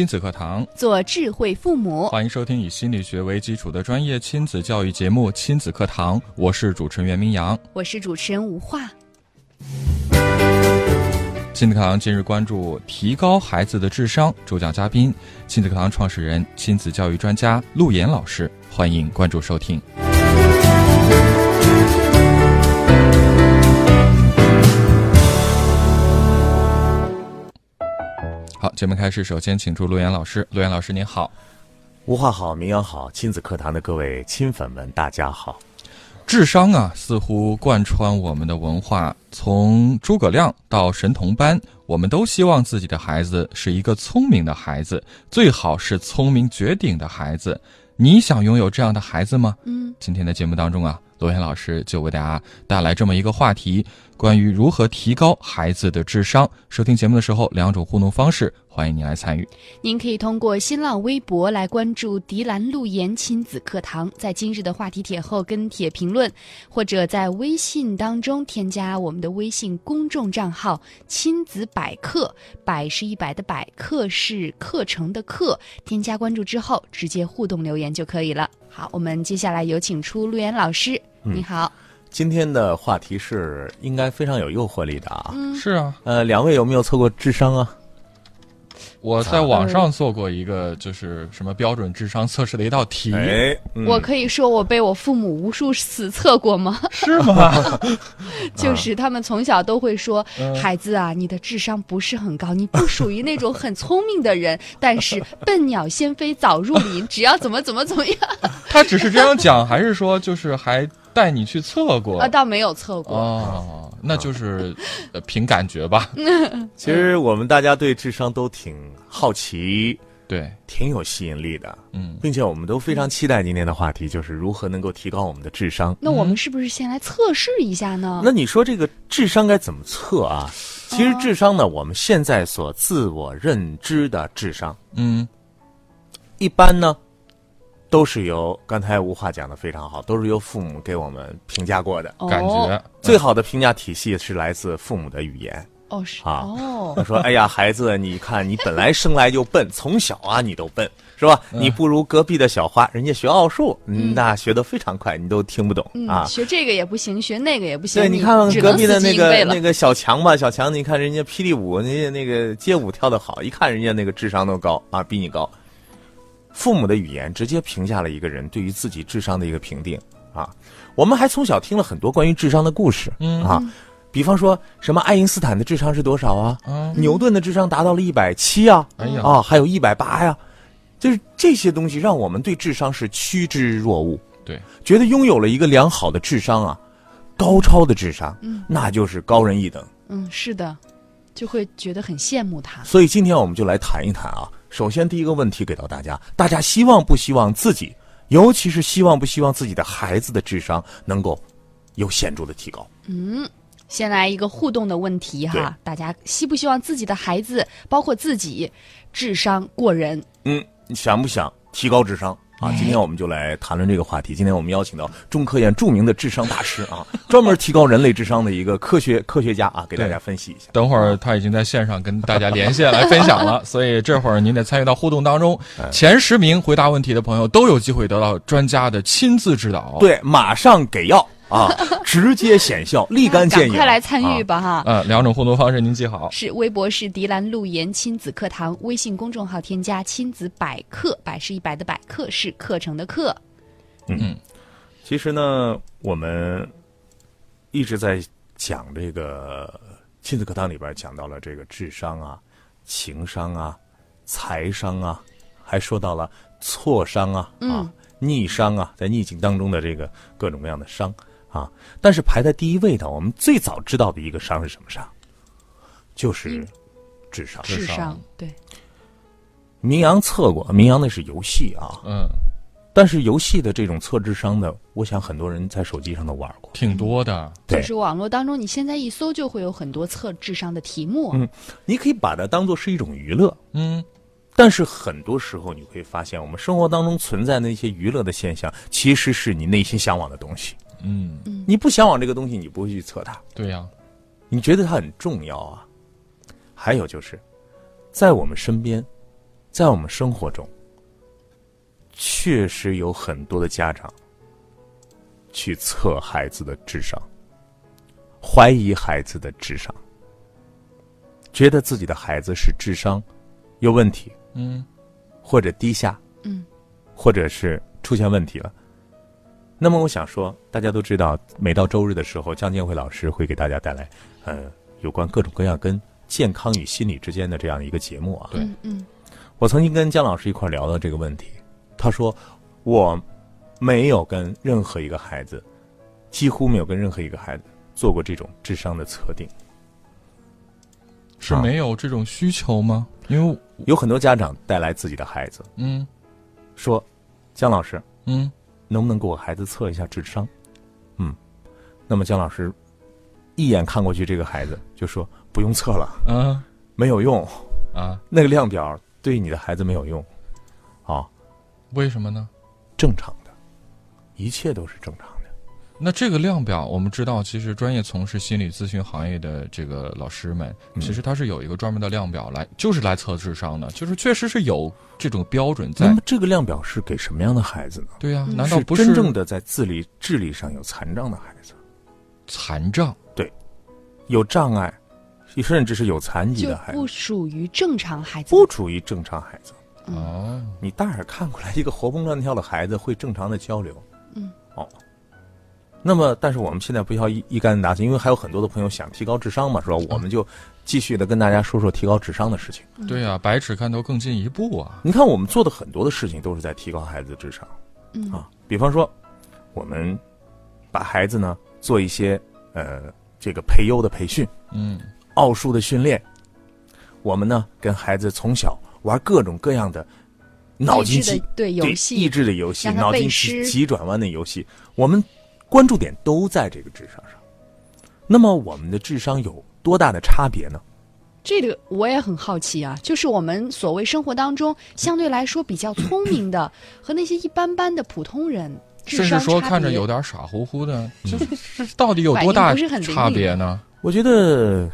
亲子课堂，做智慧父母。欢迎收听以心理学为基础的专业亲子教育节目《亲子课堂》，我是主持人袁明阳，我是主持人吴化。亲子课堂今日关注提高孩子的智商，主讲嘉宾亲子课堂创始人、亲子教育专家陆岩老师，欢迎关注收听。节目开始，首先请出陆岩老师。陆岩老师您好，吴话好，民谣好，亲子课堂的各位亲粉们，大家好。智商啊，似乎贯穿我们的文化，从诸葛亮到神童班，我们都希望自己的孩子是一个聪明的孩子，最好是聪明绝顶的孩子。你想拥有这样的孩子吗？嗯，今天的节目当中啊，罗岩老师就为大家带来这么一个话题。关于如何提高孩子的智商，收听节目的时候，两种互动方式，欢迎您来参与。您可以通过新浪微博来关注“迪兰路言亲子课堂”，在今日的话题帖后跟帖评论，或者在微信当中添加我们的微信公众账号“亲子百科”，百是一百的百，课是课程的课，添加关注之后，直接互动留言就可以了。好，我们接下来有请出陆言老师，你好。今天的话题是应该非常有诱惑力的啊！是啊，呃，两位有没有测过智商啊？我在网上做过一个，就是什么标准智商测试的一道题。哎，我可以说我被我父母无数次测过吗？是吗？就是他们从小都会说：“孩子啊，你的智商不是很高，你不属于那种很聪明的人。但是笨鸟先飞早入林，只要怎么怎么怎么样。”他只是这样讲，还是说就是还带你去测过？啊，倒没有测过。哦，那就是凭感觉吧。其实我们大家对智商都挺好奇，对，挺有吸引力的。嗯，并且我们都非常期待今天的话题，就是如何能够提高我们的智商。那我们是不是先来测试一下呢？那你说这个智商该怎么测啊？其实智商呢，我们现在所自我认知的智商，嗯，一般呢。都是由刚才吴话讲的非常好，都是由父母给我们评价过的感觉。最好的评价体系是来自父母的语言。哦，是啊。哦，他说：“哎呀，孩子，你看你本来生来就笨，从小啊你都笨，是吧？你不如隔壁的小花，人家学奥数，那学得非常快，你都听不懂啊。学这个也不行，学那个也不行。对，你看隔壁的那个那个小强吧，小强，你看人家霹雳舞，人家那个街舞跳得好，一看人家那个智商都高啊，比你高。”父母的语言直接评价了一个人对于自己智商的一个评定啊！我们还从小听了很多关于智商的故事啊，比方说什么爱因斯坦的智商是多少啊？牛顿的智商达到了一百七啊！哎呀啊，还有一百八呀！就是这些东西让我们对智商是趋之若鹜。对，觉得拥有了一个良好的智商啊，高超的智商，那就是高人一等。嗯，是的，就会觉得很羡慕他。所以今天我们就来谈一谈啊。首先，第一个问题给到大家：大家希望不希望自己，尤其是希望不希望自己的孩子的智商能够有显著的提高？嗯，先来一个互动的问题哈，大家希不希望自己的孩子，包括自己，智商过人？嗯，你想不想提高智商？啊，今天我们就来谈论这个话题。今天我们邀请到中科院著名的智商大师啊，专门提高人类智商的一个科学科学家啊，给大家分析一下。等会儿他已经在线上跟大家连线来分享了，所以这会儿您得参与到互动当中。前十名回答问题的朋友都有机会得到专家的亲自指导。对，马上给药。啊，直接显效，立竿见影！快来参与吧哈！呃，两种互动方式您记好：是微博是迪兰路言亲子课堂，微信公众号添加亲子百课，百是一百的百课是课程的课。嗯，其实呢，我们一直在讲这个亲子课堂里边讲到了这个智商啊、情商啊、财商啊，还说到了挫伤啊啊、逆商啊，在逆境当中的这个各种各样的伤。啊！但是排在第一位的，我们最早知道的一个伤是什么伤？就是智商。智商对。名扬测过，名扬那是游戏啊。嗯。但是游戏的这种测智商的，我想很多人在手机上都玩过。挺多的。对就是网络当中，你现在一搜就会有很多测智商的题目。嗯你可以把它当做是一种娱乐，嗯，但是很多时候你会发现，我们生活当中存在的一些娱乐的现象，其实是你内心向往的东西。嗯，你不向往这个东西，你不会去测它，对呀、你觉得它很重要啊。还有就是，在我们身边，在我们生活中，确实有很多的家长去测孩子的智商，怀疑孩子的智商，觉得自己的孩子是智商有问题，嗯，或者低下，嗯，或者是出现问题了。那么我想说，大家都知道，每到周日的时候，江建辉老师会给大家带来呃有关各种各样跟健康与心理之间的这样一个节目啊。对嗯嗯我曾经跟姜老师一块聊到这个问题，他说我没有跟任何一个孩子，几乎没有跟任何一个孩子做过这种智商的测定。是没有这种需求吗？因为有很多家长带来自己的孩子，嗯说：“姜老师，嗯能不能给我孩子测一下智商？”嗯，那么姜老师一眼看过去，这个孩子就说：“不用测了，啊没有用，啊，那个量表对你的孩子没有用。”啊，为什么呢？正常的，一切都是正常的。那这个量表，我们知道，其实专业从事心理咨询行业的这个老师们，嗯其实他是有一个专门的量表来，就是来测智商的，就是确实是有这种标准在那。么这个量表是给什么样的孩子呢？对呀、嗯难道不是真正的在智力智力上有残障的孩子，残障对？有障碍，甚至是有残疾的孩子不，属于正常孩子。不属于正常孩子。哦，你大眼看过来一个活蹦乱跳的孩子会正常的交流，嗯，哦。那么，但是我们现在不要一一竿子打死，因为还有很多的朋友想提高智商嘛，是吧？我们就继续的跟大家说说提高智商的事情。对呀、百尺竿头更进一步啊。你看，我们做的很多的事情都是在提高孩子的智商，嗯啊，比方说，我们把孩子呢做一些呃这个培优的培训，嗯奥数的训练，我们呢跟孩子从小玩各种各样的脑筋急对游戏益智的游戏、脑筋急急转弯的游戏，我们关注点都在这个智商上。那么我们的智商有多大的差别呢？这个我也很好奇啊，就是我们所谓生活当中相对来说比较聪明的，和那些一般般的普通人，智甚至说看着有点傻乎乎的，这这到底有多大不是很差别呢？我觉得，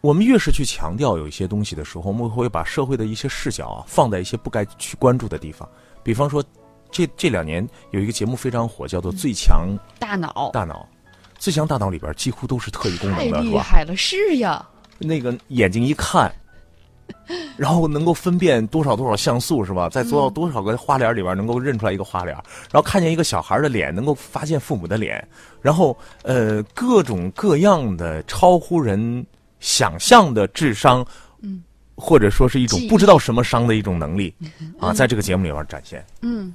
我们越是去强调有一些东西的时候，我们会把社会的一些视角啊放在一些不该去关注的地方。比方说，这这两年有一个节目非常火，叫做《最强大脑大脑》。最强大脑里边几乎都是特异功能的，是吧？厉害了，是呀，那个眼睛一看，然后能够分辨多少多少像素，是吧？在多少多少个花脸里边能够认出来一个花脸，然后看见一个小孩的脸，能够发现父母的脸，然后呃各种各样的超乎人想象的智商，嗯，或者说是一种不知道什么伤的一种能力啊，在这个节目里边展现。嗯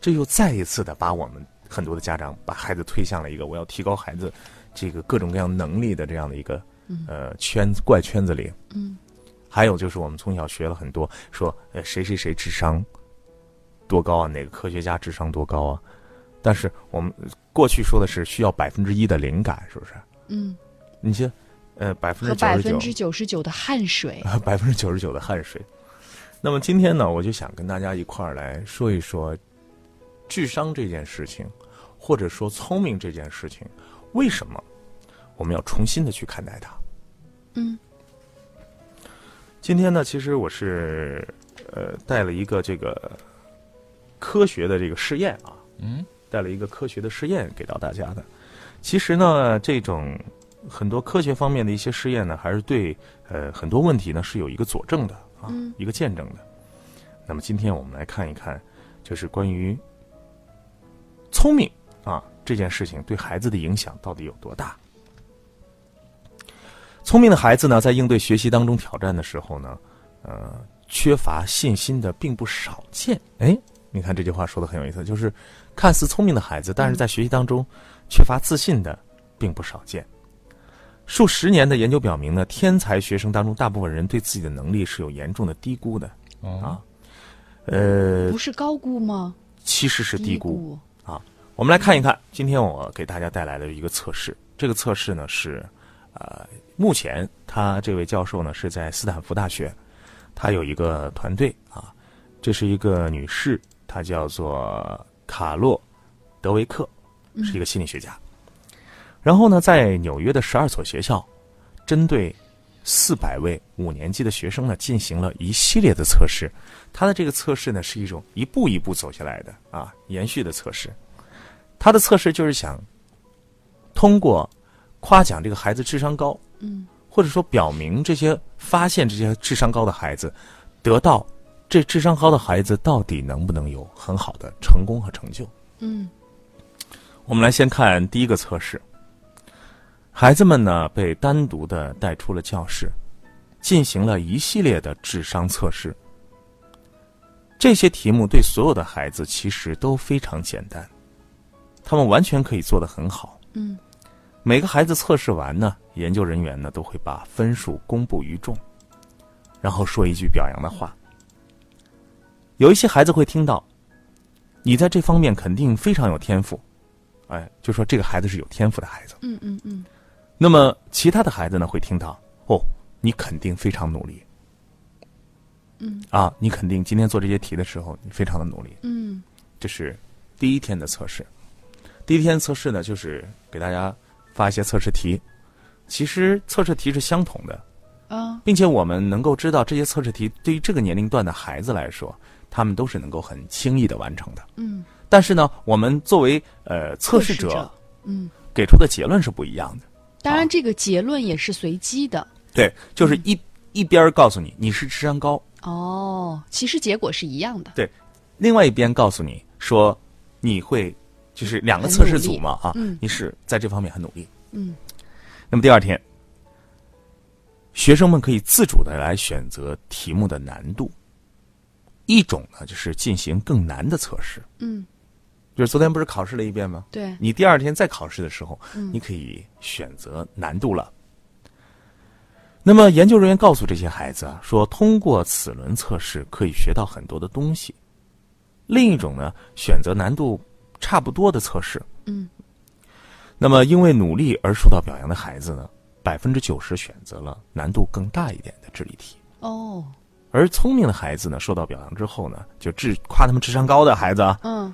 这又再一次的把我们很多的家长把孩子推向了一个我要提高孩子这个各种各样能力的这样的一个呃圈子怪圈子里。嗯，还有就是我们从小学了很多说呃谁谁谁智商多高啊，哪个科学家智商多高啊，但是我们过去说的是需要百分之一的灵感，是不是？嗯，你像呃百分之九十九分之九十九的汗水，啊，百分之九十九的汗水。那么今天呢，我就想跟大家一块儿来说一说智商这件事情，或者说聪明这件事情，为什么我们要重新的去看待它？嗯今天呢，其实我是呃带了一个这个科学的这个试验啊，嗯带了一个科学的试验给到大家的。其实呢，这种很多科学方面的一些试验呢，还是对呃很多问题呢是有一个佐证的啊，嗯一个见证的。那么今天我们来看一看，就是关于聪明啊这件事情对孩子的影响到底有多大。聪明的孩子呢，在应对学习当中挑战的时候呢，呃，缺乏信心的并不少见。哎，你看这句话说的很有意思，就是看似聪明的孩子，但是在学习当中缺乏自信的并不少见。数十年的研究表明呢，天才学生当中，大部分人对自己的能力是有严重的低估的哦啊。呃不，是高估吗？其实是低低估。我们来看一看，今天我给大家带来的一个测试。这个测试呢是，呃，目前他这位教授呢是在斯坦福大学，他有一个团队啊，这是一个女士，她叫做卡洛·德维克，是一个心理学家。然后呢，在纽约的十二所学校，针对四百位五年级的学生呢，进行了一系列的测试。他的这个测试呢，是一种一步一步走下来的啊，延续的测试。他的测试就是想通过夸奖这个孩子智商高，嗯，或者说表明这些发现这些智商高的孩子，得到这智商高的孩子到底能不能有很好的成功和成就。嗯我们来先看第一个测试。孩子们呢被单独的带出了教室，进行了一系列的智商测试。这些题目对所有的孩子其实都非常简单，他们完全可以做得很好。嗯每个孩子测试完呢，研究人员呢都会把分数公布于众，然后说一句表扬的话。有一些孩子会听到，你在这方面肯定非常有天赋，哎，就说这个孩子是有天赋的孩子。嗯嗯嗯那么其他的孩子呢会听到，哦，你肯定非常努力，嗯啊，你肯定今天做这些题的时候你非常的努力。嗯这是第一天的测试。第一天测试呢，就是给大家发一些测试题，其实测试题是相同的，啊并且我们能够知道这些测试题对于这个年龄段的孩子来说，他们都是能够很轻易的完成的。嗯，但是呢，我们作为呃测试者者，嗯，给出的结论是不一样的。当然这个结论也是随机的。对，就是一、一边告诉你你是智商高，哦，其实结果是一样的。对，另外一边告诉你说你会，就是两个测试组嘛啊，嗯你是在这方面很努力。嗯那么第二天，学生们可以自主的来选择题目的难度。一种呢，就是进行更难的测试，嗯，就是昨天不是考试了一遍吗？对，你第二天再考试的时候，嗯你可以选择难度了。那么研究人员告诉这些孩子啊，说通过此轮测试可以学到很多的东西。另一种呢，选择难度差不多的测试。嗯，那么因为努力而受到表扬的孩子呢，百分之九十选择了难度更大一点的智力题。哦，而聪明的孩子呢，受到表扬之后呢，就智夸他们智商高的孩子啊，嗯，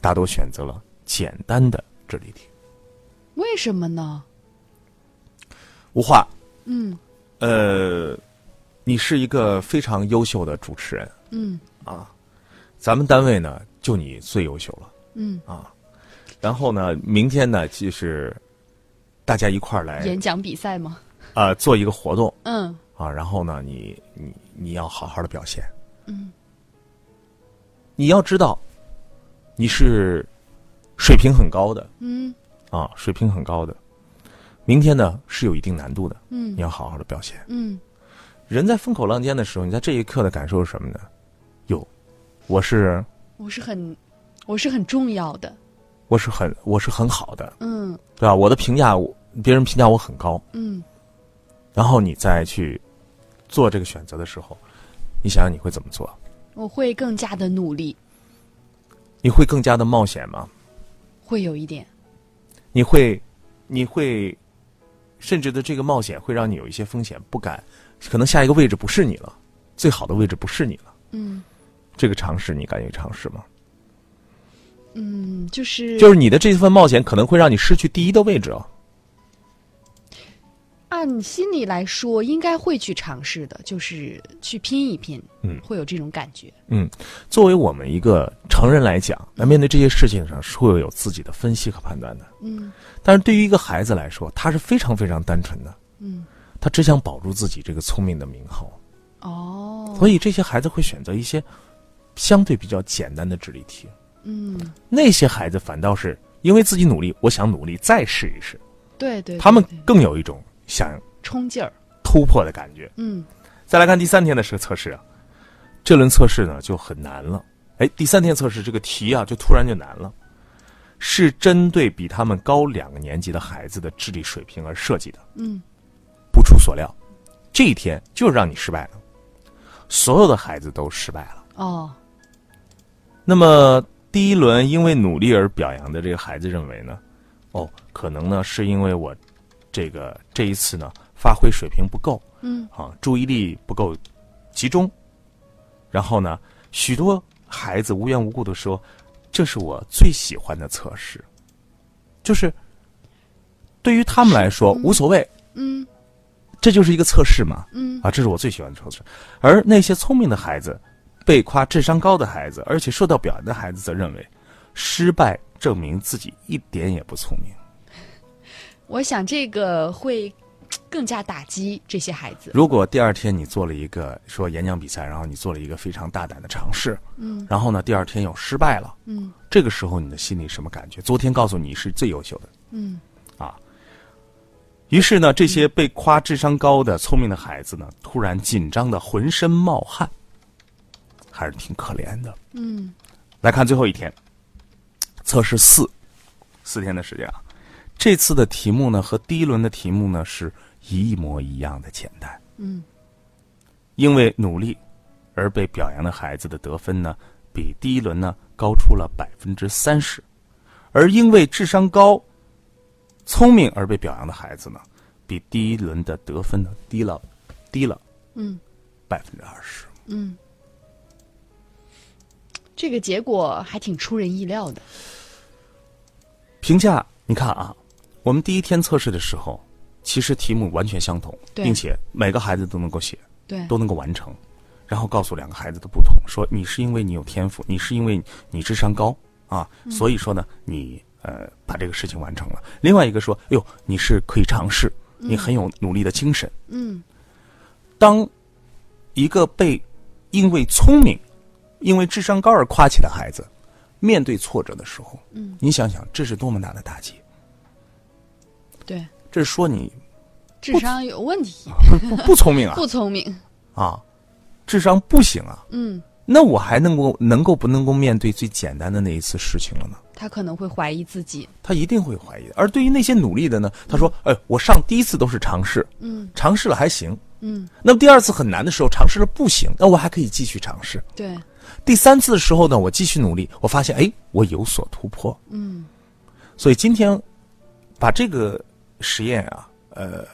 大多选择了简单的智力题。为什么呢？无话，嗯呃，你是一个非常优秀的主持人嗯啊，咱们单位呢就你最优秀了嗯，啊。然后呢，明天呢就是大家一块儿来演讲比赛吗？啊、做一个活动嗯啊。然后呢，你你你要好好的表现，嗯你要知道你是水平很高的嗯啊，水平很高的。明天呢是有一定难度的，嗯你要好好的表现。嗯人在风口浪尖的时候，你在这一刻的感受是什么呢？有，我是我是很，我是很重要的。我是很我是很好的，嗯对吧？我的评价，别人评价我很高。嗯然后你再去做这个选择的时候，你想想你会怎么做？我会更加的努力，你会更加的冒险吗？会有一点。你会，你会，甚至的这个冒险会让你有一些风险，不敢，可能下一个位置不是你了，最好的位置不是你了。嗯这个尝试你敢于尝试吗？嗯，就是就是你的这份冒险可能会让你失去第一的位置哦。按心理来说，应该会去尝试的，就是去拼一拼。嗯会有这种感觉。嗯作为我们一个成人来讲，那面对这些事情上是会有自己的分析和判断的。嗯但是对于一个孩子来说，他是非常非常单纯的，嗯，他只想保住自己这个聪明的名号，哦，所以这些孩子会选择一些相对比较简单的智力题。嗯，那些孩子反倒是因为自己努力，我想努力再试一试，对对，他们更有一种想冲劲儿。突破的感觉。嗯再来看第三天的这个测试啊，这轮测试呢就很难了。哎，第三天测试这个题啊就突然就难了，是针对比他们高两个年级的孩子的智力水平而设计的。嗯不出所料，这一天就让你失败了，所有的孩子都失败了。哦那么第一轮因为努力而表扬的这个孩子认为呢，哦，可能呢是因为我这个这一次呢发挥水平不够，嗯，啊，注意力不够集中，然后呢，许多孩子无缘无故的说，这是我最喜欢的测试，就是对于他们来说无所谓，嗯。这就是一个测试嘛，嗯。啊，这是我最喜欢的测试。而那些聪明的孩子，被夸智商高的孩子，而且受到表扬的孩子，则认为，失败证明自己一点也不聪明。我想这个会更加打击这些孩子。如果第二天你做了一个说演讲比赛，然后你做了一个非常大胆的尝试，嗯然后呢，第二天又失败了，嗯这个时候你的心里什么感觉？昨天告诉你是最优秀的，嗯于是呢，这些被夸智商高的聪明的孩子呢，突然紧张的浑身冒汗，还是挺可怜的。嗯来看最后一天，测试四，四天的时间啊。这次的题目呢和第一轮的题目呢是一模一样的简单。嗯因为努力而被表扬的孩子的得分呢，比第一轮呢高出了百分之三十，而因为智商高、聪明而被表扬的孩子呢，比第一轮的得分呢低了，低了嗯百分之二十。嗯，这个结果还挺出人意料的。评价，你看啊，我们第一天测试的时候，其实题目完全相同，并且每个孩子都能够写，对，都能够完成，然后告诉两个孩子的不同，说你是因为你有天赋，你是因为你智商高啊，所以说呢，你呃把这个事情完成了。另外一个说，哎呦，你是可以尝试，你很有努力的精神。嗯当一个被因为聪明、因为智商高而夸起的孩子，面对挫折的时候，嗯，你想想，这是多么大的打击！对，这是说你智商有问题，不不聪明啊 不聪明。啊，智商不行啊，嗯，那我还能够能够不能够面对最简单的那一次事情了呢？他可能会怀疑自己。他一定会怀疑。而对于那些努力的呢，他说：“哎，我上第一次都是尝试，嗯尝试了还行。嗯，那么第二次很难的时候，尝试了不行，那我还可以继续尝试。对，第三次的时候呢，我继续努力，我发现哎，我有所突破。嗯所以今天把这个实验啊，呃，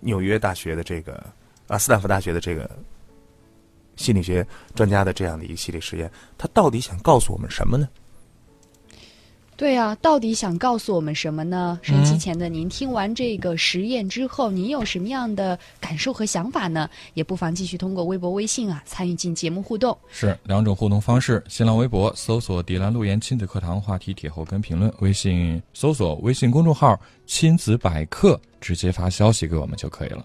纽约大学的这个啊，斯坦福大学的这个心理学专家的这样的一个系列实验，他到底想告诉我们什么呢？对呀、到底想告诉我们什么呢？收音机前的您，听完这个实验之后，您有什么样的感受和想法呢？也不妨继续通过微博、微信啊参与进节目互动。是两种互动方式：新浪微博搜索“迪兰路言亲子课堂”话题帖后跟评论；微信搜索微信公众号“亲子百科”，直接发消息给我们就可以了。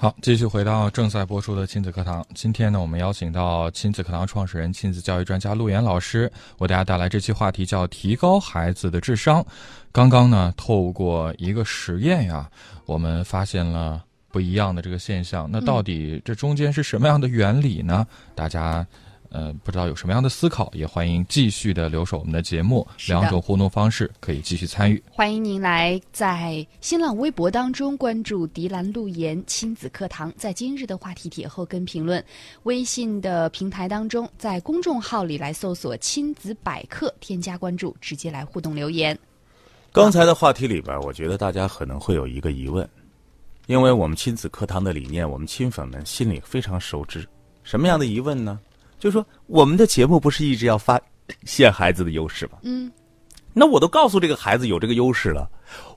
好，继续回到正在播出的亲子课堂。今天呢，我们邀请到亲子课堂创始人、亲子教育专家陆岩老师，为大家带来这期话题叫“提高孩子的智商”。刚刚呢，透过一个实验呀，我们发现了不一样的这个现象。那到底这中间是什么样的原理呢？大家。呃，不知道有什么样的思考，也欢迎继续的留守我们的节目。两种互动方式可以继续参与。欢迎您来在新浪微博当中关注“迪兰路言亲子课堂”，在今日的话题帖后跟评论；微信的平台当中，在公众号里来搜索“亲子百科”，添加关注，直接来互动留言。刚才的话题里边，我觉得大家可能会有一个疑问，因为我们亲子课堂的理念，我们亲粉们心里非常熟知。什么样的疑问呢？就是说，我们的节目不是一直要发现孩子的优势吗？嗯，那我都告诉这个孩子有这个优势了，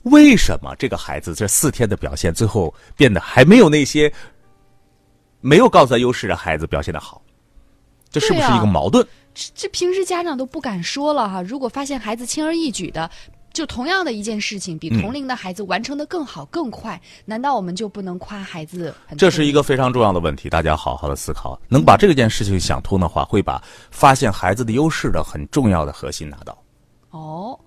为什么这个孩子这四天的表现最后变得还没有那些没有告诉他优势的孩子表现的好？这是不是一个矛盾？这这平时家长都不敢说了哈。如果发现孩子轻而易举的，就同样的一件事情，比嗯同龄的孩子完成的更好更快，难道我们就不能夸孩子很？这是一个非常重要的问题，大家好好的思考。能把这件事情想通的话，会把发现孩子的优势的很重要的核心拿到。哦，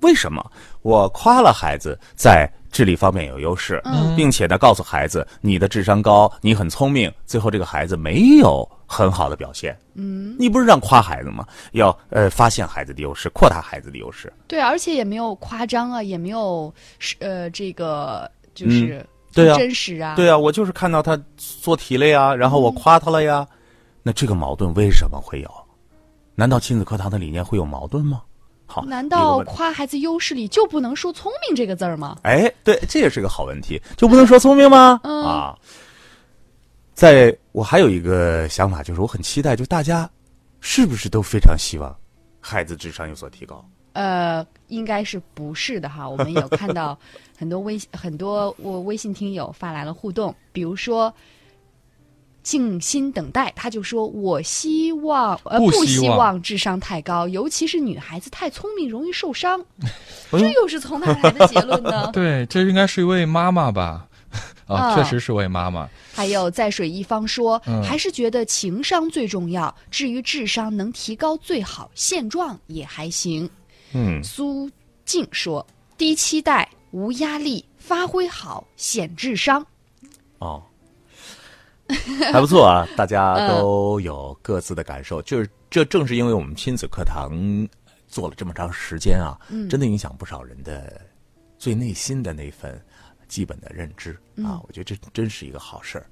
为什么我夸了孩子在智力方面有优势，嗯并且呢，告诉孩子你的智商高，你很聪明，最后这个孩子没有很好的表现。嗯，你不是让夸孩子吗？要呃发现孩子的优势，扩大孩子的优势。对，而且也没有夸张啊，也没有是呃这个就是对啊真实啊，对啊，我就是看到他做题了呀，然后我夸他了呀，那这个矛盾为什么会有？难道亲子课堂的理念会有矛盾吗？好，难道夸孩子优势里就不能说聪明这个字儿吗？哎，对，这也是个好问题，就不能说聪明吗？嗯啊，在我还有一个想法，就是我很期待，就大家是不是都非常希望孩子智商有所提高？呃，应该是不是的哈？我们有看到很多微很多我微信听友发来了互动，比如说。静心等待，他就说：“我希望呃不不希望希望智商太高，尤其是女孩子太聪明容易受伤。”哎这又是从哪来的结论呢？对，这应该是一位妈妈吧？啊，啊确实是位妈妈。还有在水一方说，嗯还是觉得情商最重要，至于智商能提高最好，现状也还行。嗯，苏静说，低期待，无压力，发挥好，显智商。哦，还不错啊，大家都有各自的感受，就是这正是因为我们亲子课堂做了这么长时间啊，真的影响不少人的最内心的那份基本的认知啊，我觉得这真是一个好事儿。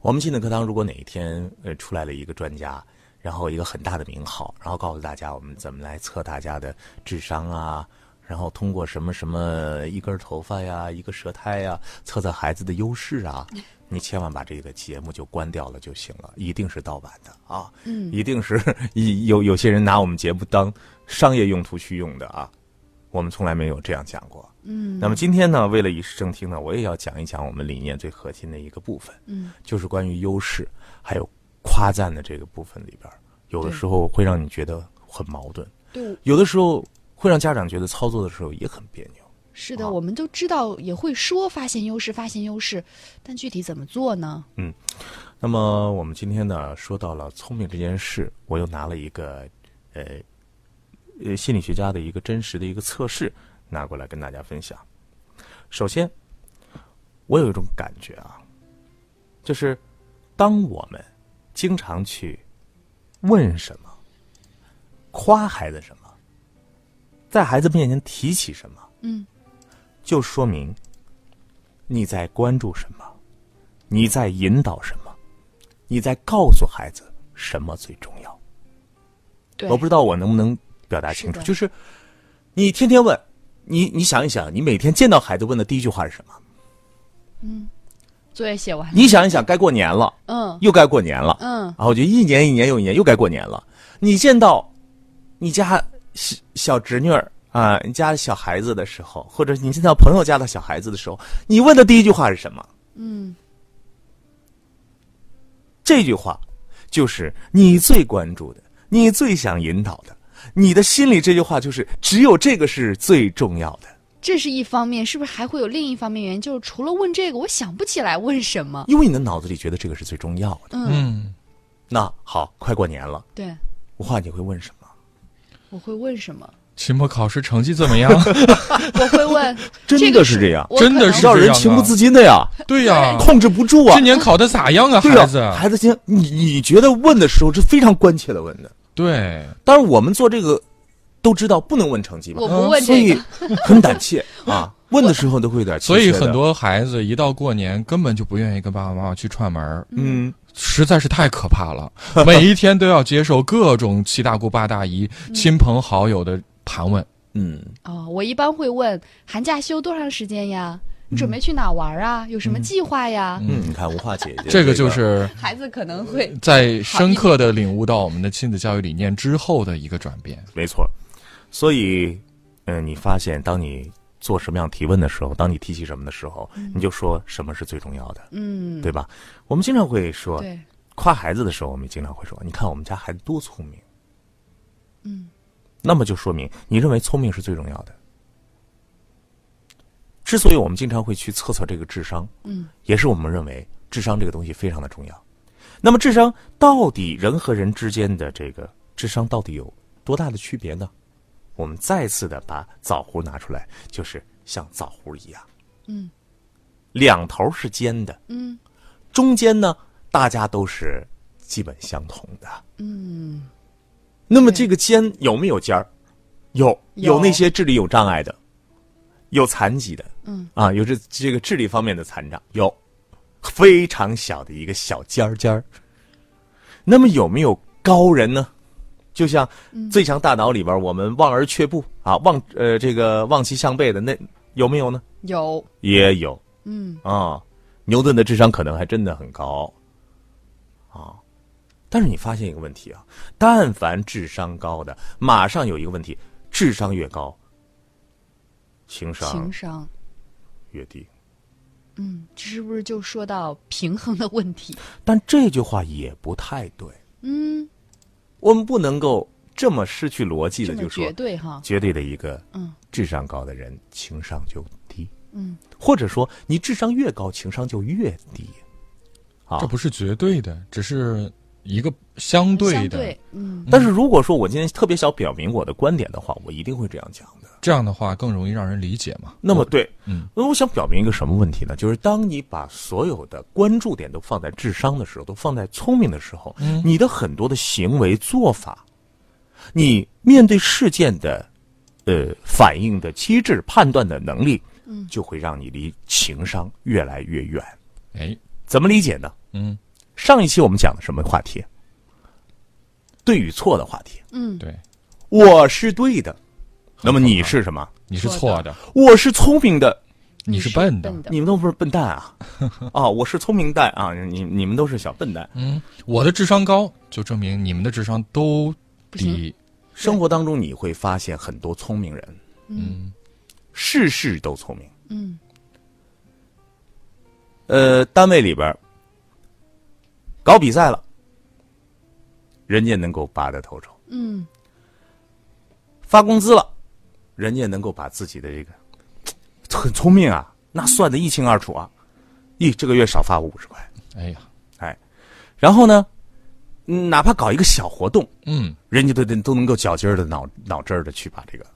我们亲子课堂如果哪一天呃出来了一个专家，然后一个很大的名号，然后告诉大家我们怎么来测大家的智商啊，然后通过什么什么一根头发呀、一个舌苔呀，测测孩子的优势啊，你千万把这个节目就关掉了就行了，一定是盗版的啊，嗯。一定是 有有些人拿我们节目当商业用途去用的啊，我们从来没有这样讲过。嗯。那么今天呢，为了以示正听呢，我也要讲一讲我们理念最核心的一个部分，嗯，就是关于优势还有夸赞的这个部分里边，有的时候会让你觉得很矛盾，对，有的时候会让家长觉得操作的时候也很别扭。是的，啊我们都知道，也会说发现优势，发现优势，但具体怎么做呢？嗯那么我们今天呢，说到了聪明这件事，我又拿了一个呃呃心理学家的一个真实的一个测试拿过来跟大家分享。首先，我有一种感觉啊，就是当我们经常去问什么、夸孩子什么，在孩子面前提起什么，嗯，就说明你在关注什么，你在引导什么，你在告诉孩子什么最重要。我不知道我能不能表达清楚，是就是你天天问，你你想一想，你每天见到孩子问的第一句话是什么？嗯。作业写完，你想一想，该过年了，嗯。又该过年了，嗯。然后就一年一年又一年，又该过年了。你见到你家小小侄女儿啊，你家小孩子的时候，或者你见到朋友家的小孩子的时候，你问的第一句话是什么？嗯，这句话就是你最关注的，你最想引导的，你的心里这句话就是只有这个是最重要的，这是一方面，是不是还会有另一方面原因？就是除了问这个，我想不起来问什么。因为你的脑子里觉得这个是最重要的。嗯，嗯，那好，快过年了，对，我话你会问什么？我会问什么？期末考试成绩怎么样？我会问，真的是这样，真的是这样啊让人情不自禁的呀，对呀、控制不住啊今。年考的咋样啊，孩子？呀，孩子今你你觉得问的时候是非常关切的问的。对，当然，我们做这个都知道不能问成绩嘛我，不问所以，很胆怯啊。问的时候都会有点所以很多孩子一到过年根本就不愿意跟爸爸妈妈去串门儿嗯，实在是太可怕了。每一天都要接受各种七大姑八大姨、亲朋好友的盘问。嗯，哦，我一般会问寒假休多长时间呀？你准备去哪玩啊？有什么计划呀？嗯，你看无话姐姐，这个就是孩子可能会在深刻的领悟到我们的亲子教育理念之后的一个转变。没错。所以，嗯、你发现当你做什么样提问的时候，当你提起什么的时候，你就说什么是最重要的，嗯，对吧？我们经常会说，夸孩子的时候，我们经常会说，你看我们家孩子多聪明。嗯，那么就说明你认为聪明是最重要的。之所以我们经常会去测测这个智商，嗯，也是我们认为智商这个东西非常的重要。那么智商到底人和人之间的这个智商到底有多大的区别呢？我们再次的把枣核拿出来，就是像枣核一样，嗯两头是尖的，嗯中间呢大家都是基本相同的。嗯，那么这个尖有没有尖儿？有，有有那些智力有障碍的，有残疾的，嗯啊，有这这个智力方面的残障，有非常小的一个小尖儿尖儿。那么有没有高人呢？就像《最强大脑》里边，我们望而却步啊，望呃这个望其项背的那有没有呢？有，也有嗯啊。牛顿的智商可能还真的很高啊，但是你发现一个问题啊，但凡智商高的，马上有一个问题，智商越高，情商情商，越低。嗯，这是不是就说到平衡的问题？但这句话也不太对，嗯，我们不能够这么失去逻辑的，就说绝对哈，绝对的一个嗯。智商高的人情商就低，嗯，或者说你智商越高，情商就越低。啊。这，不是绝对的，只是一个相对的。相对，嗯但是如果说我今天特别想表明我的观点的话，我一定会这样讲的。这样的话更容易让人理解嘛。那么对，嗯，那我想表明一个什么问题呢？就是当你把所有的关注点都放在智商的时候，都放在聪明的时候，嗯你的很多的行为做法，你面对事件的，呃，反应的机制、判断的能力，嗯就会让你离情商越来越远。哎，怎么理解呢？嗯，上一期我们讲的什么话题？对与错的话题。嗯，对，我是对的，那么你是什么？你是错的，我是聪明的，你是笨的。你们都不是笨蛋啊！啊，我是聪明蛋啊！你你们都是小笨蛋。嗯，我的智商高，就证明你们的智商都低。生活当中你会发现很多聪明人，嗯事事都聪明。嗯呃，单位里边儿搞比赛了，人家能够拔得头筹；嗯。发工资了，人家能够把自己的这个 很聪明啊，那算得一清二楚啊。咦，这个月少发我五十块，哎呀，哎。然后呢，嗯哪怕搞一个小活动，嗯。人家都都能够绞劲儿的脑脑汁儿的去把这个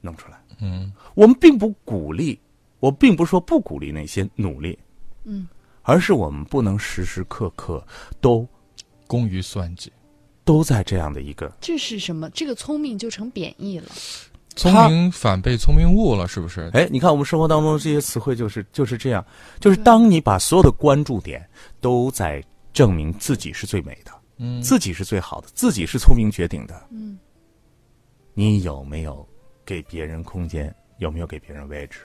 弄出来。嗯。我们并不鼓励，我并不是说不鼓励那些努力，嗯，而是我们不能时时刻刻都工于算计，都在这样的一个这是什么？这个聪明就成贬义了。聪明反被聪明误了，是不是？哎，你看我们生活当中这些词汇就是就是这样，就是当你把所有的关注点都在证明自己是最美的，嗯，自己是最好的，自己是聪明绝顶的，嗯，你有没有给别人空间？有没有给别人位置？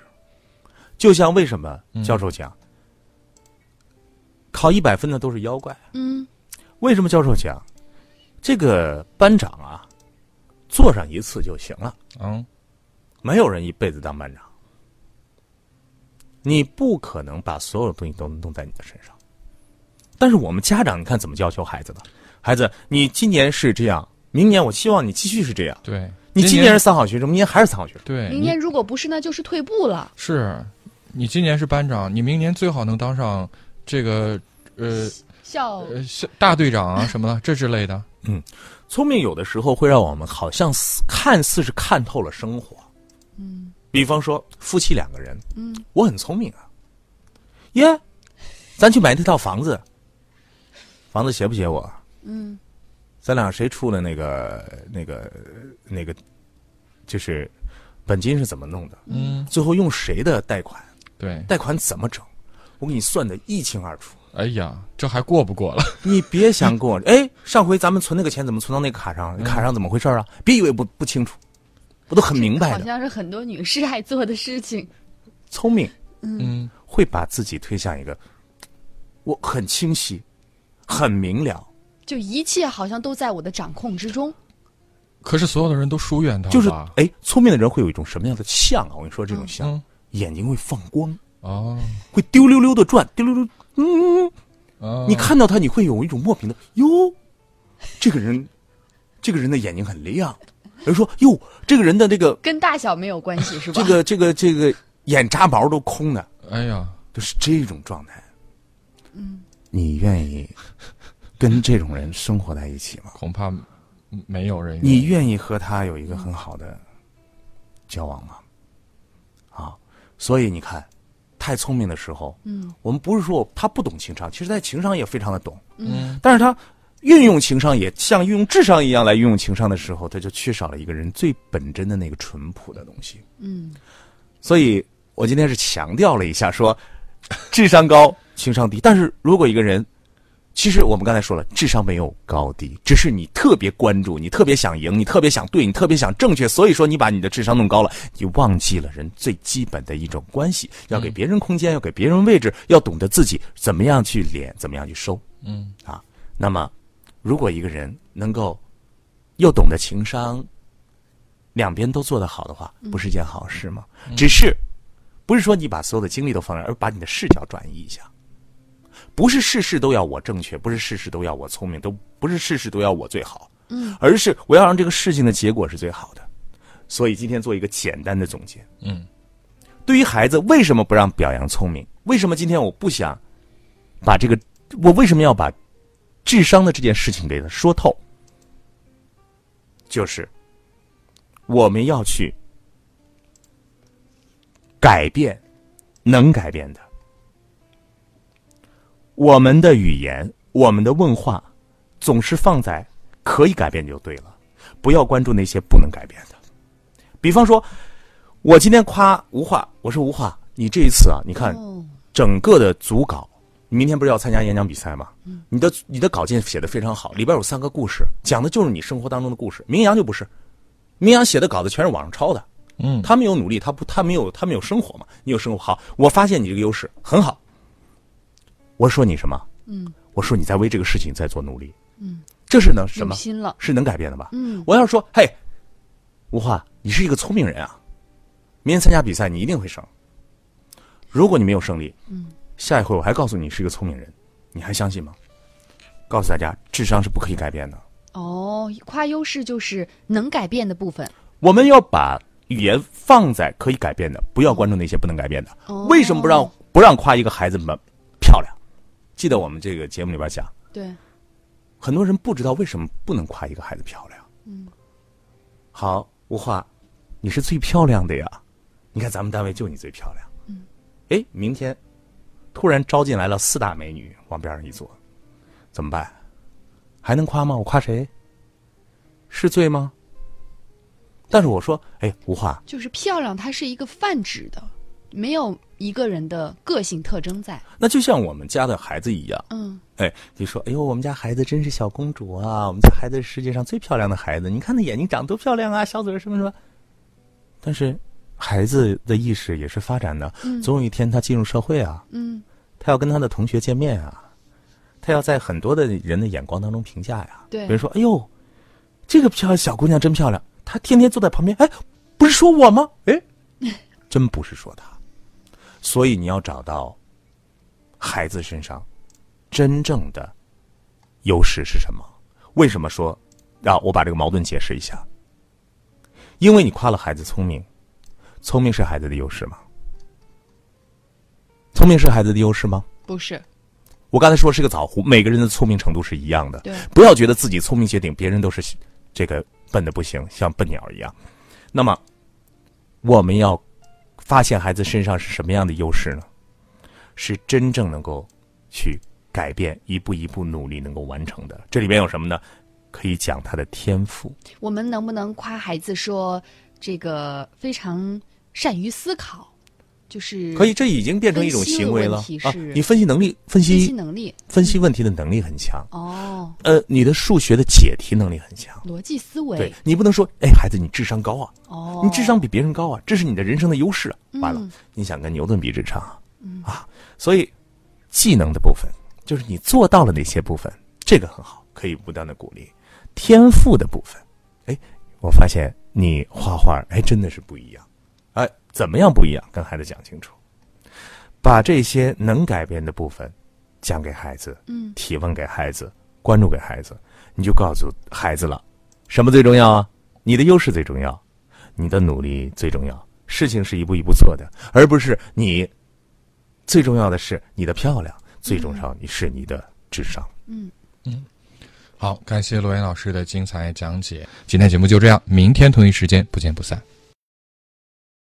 就像为什么教授讲，考一百分的都是妖怪？嗯为什么教授讲，这个班长啊，做上一次就行了，嗯没有人一辈子当班长。你不可能把所有东西都弄在你的身上。但是我们家长，你看怎么要求孩子的？孩子，你今年是这样，明年我希望你继续是这样。对，你今年是三好学生，明年还是三好学生。对，明年如果不是，那就是退步了。是，你今年是班长，你明年最好能当上这个呃校呃校大队长啊什么的这之类的。嗯聪明有的时候会让我们好像似看似是看透了生活。嗯比方说夫妻两个人，嗯我很聪明啊，耶，咱去买那套房子，房子写不写我？嗯咱俩谁出了那个那个那个，就是本金是怎么弄的？嗯，最后用谁的贷款？对。贷款怎么整？我给你算的一清二楚。哎呀，这还过不过了？你别想跟我，哎，上回咱们存那个钱怎么存到那个卡上？卡上怎么回事啊？别以为不不清楚，我都很明白的。好像是很多女士爱做的事情。聪明嗯会把自己推向一个，我很清晰，很明了，就一切好像都在我的掌控之中。可是所有的人都疏远他就是吧？哎，聪明的人会有一种什么样的相啊？我跟你说，这种相，嗯眼睛会放光，哦会丢溜溜的转，丢溜溜，嗯，哦，你看到他，你会有一种莫名的哟，这个人，这个人的眼睛很亮，人说哟，这个人的这个跟大小没有关系，是吧？这个这个这个眼眨毛都空的，哎呀，就是这种状态。嗯，你愿意跟这种人生活在一起吗？恐怕没有人你愿意和他有一个很好的交往吗？啊，所以你看，太聪明的时候，嗯，我们不是说他不懂情商，其实在情商也非常的懂，嗯，但是他运用情商也像运用智商一样来运用情商的时候，他就缺少了一个人最本真的那个淳朴的东西。嗯，所以我今天是强调了一下说，智商高，情商低。但是如果一个人，其实我们刚才说了，智商没有高低，只是你特别关注，你特别想赢，你特别想对，你特别想正确，所以说你把你的智商弄高了，你忘记了人最基本的一种关系，要给别人空间，要给别人位置，要懂得自己怎么样去敛，怎么样去收。嗯啊，那么如果一个人能够又懂得情商，两边都做得好的话，不是件好事吗？只是不是说你把所有的精力都放在，而把你的视角转移一下。不是事事都要我正确，不是事事都要我聪明，都不是事事都要我最好，嗯，而是我要让这个事情的结果是最好的。所以今天做一个简单的总结。嗯，对于孩子，为什么不让表扬聪明？为什么今天我不想把这个，我为什么要把智商的这件事情给他说透？就是我们要去改变能改变的。我们的语言，我们的问话，总是放在可以改变就对了，不要关注那些不能改变的。比方说，我今天夸吴化，我说吴化，你这一次啊，你看哦，整个的组稿，你明天不是要参加演讲比赛吗？你的你的稿件写的非常好，里边有三个故事，讲的就是你生活当中的故事。明阳就不是，明阳写的稿子全是网上抄的，嗯他没有努力，他不他没有他没有生活嘛，你有生活好，我发现你这个优势很好。我说你什么？嗯，我说你在为这个事情在做努力，嗯，这是能什么？心了，是能改变的吧？嗯我要说，嘿，吴化，你是一个聪明人啊，明天参加比赛你一定会胜。如果你没有胜利，嗯，下一回我还告诉你你是一个聪明人，你还相信吗？告诉大家，智商是不可以改变的。哦，夸优势就是能改变的部分，我们要把语言放在可以改变的，不要关注那些不能改变的。哦为什么不让不让夸一个孩子们漂亮？记得我们这个节目里边讲，对，很多人不知道为什么不能夸一个孩子漂亮。嗯，好，吴化，你是最漂亮的呀！你看咱们单位就你最漂亮。嗯，哎，明天突然招进来了四大美女，往边上一坐，怎么办？还能夸吗？我夸谁？是罪吗？但是我说，哎，吴化，就是漂亮，它是一个泛指的，没有一个人的个性特征在。那就像我们家的孩子一样，嗯，哎，你说，哎呦，我们家孩子真是小公主啊！我们家孩子是世界上最漂亮的孩子，你看那眼睛长多漂亮啊，小嘴什么什么。但是，孩子的意识也是发展的，总有一天他进入社会啊，嗯，他要跟他的同学见面啊，他要在很多的人的眼光当中评价呀。对比如说，哎呦，这个漂小姑娘真漂亮，她天天坐在旁边，哎，不是说我吗？哎，真不是说她。所以你要找到孩子身上真正的优势是什么？为什么说啊？我把这个矛盾解释一下。因为你夸了孩子聪明，聪明是孩子的优势吗？聪明是孩子的优势吗？不是，我刚才说是个枣核，每个人的聪明程度是一样的。对不要觉得自己聪明绝顶，别人都是这个笨的不行，像笨鸟一样。那么，我们要发现孩子身上是什么样的优势呢？是真正能够去改变，一步一步努力能够完成的。这里面有什么呢？可以讲他的天赋。我们能不能夸孩子说这个非常善于思考？就是可以，这已经变成一种行为了啊！你分析能力、分分析析能力分析问题的能力很强。哦，呃，你的数学的解题能力很强。逻辑思维对你不能说，哎，孩子，你智商高啊，哦，你智商比别人高啊，这是你的人生的优势啊。嗯完了，你想跟牛顿比智商啊？啊，所以技能的部分就是你做到了哪些部分，这个很好，可以不断的鼓励。天赋的部分，哎，我发现你画画，哎，真的是不一样。哎，怎么样不一样？跟孩子讲清楚，把这些能改变的部分讲给孩子，嗯，提问给孩子，关注给孩子，你就告诉孩子了，什么最重要啊？你的优势最重要，你的努力最重要。事情是一步一步做的，而不是你最重要的是你的漂亮，最重要你是你的智商。嗯嗯好，感谢罗岩老师的精彩讲解。今天节目就这样，明天同一时间不见不散。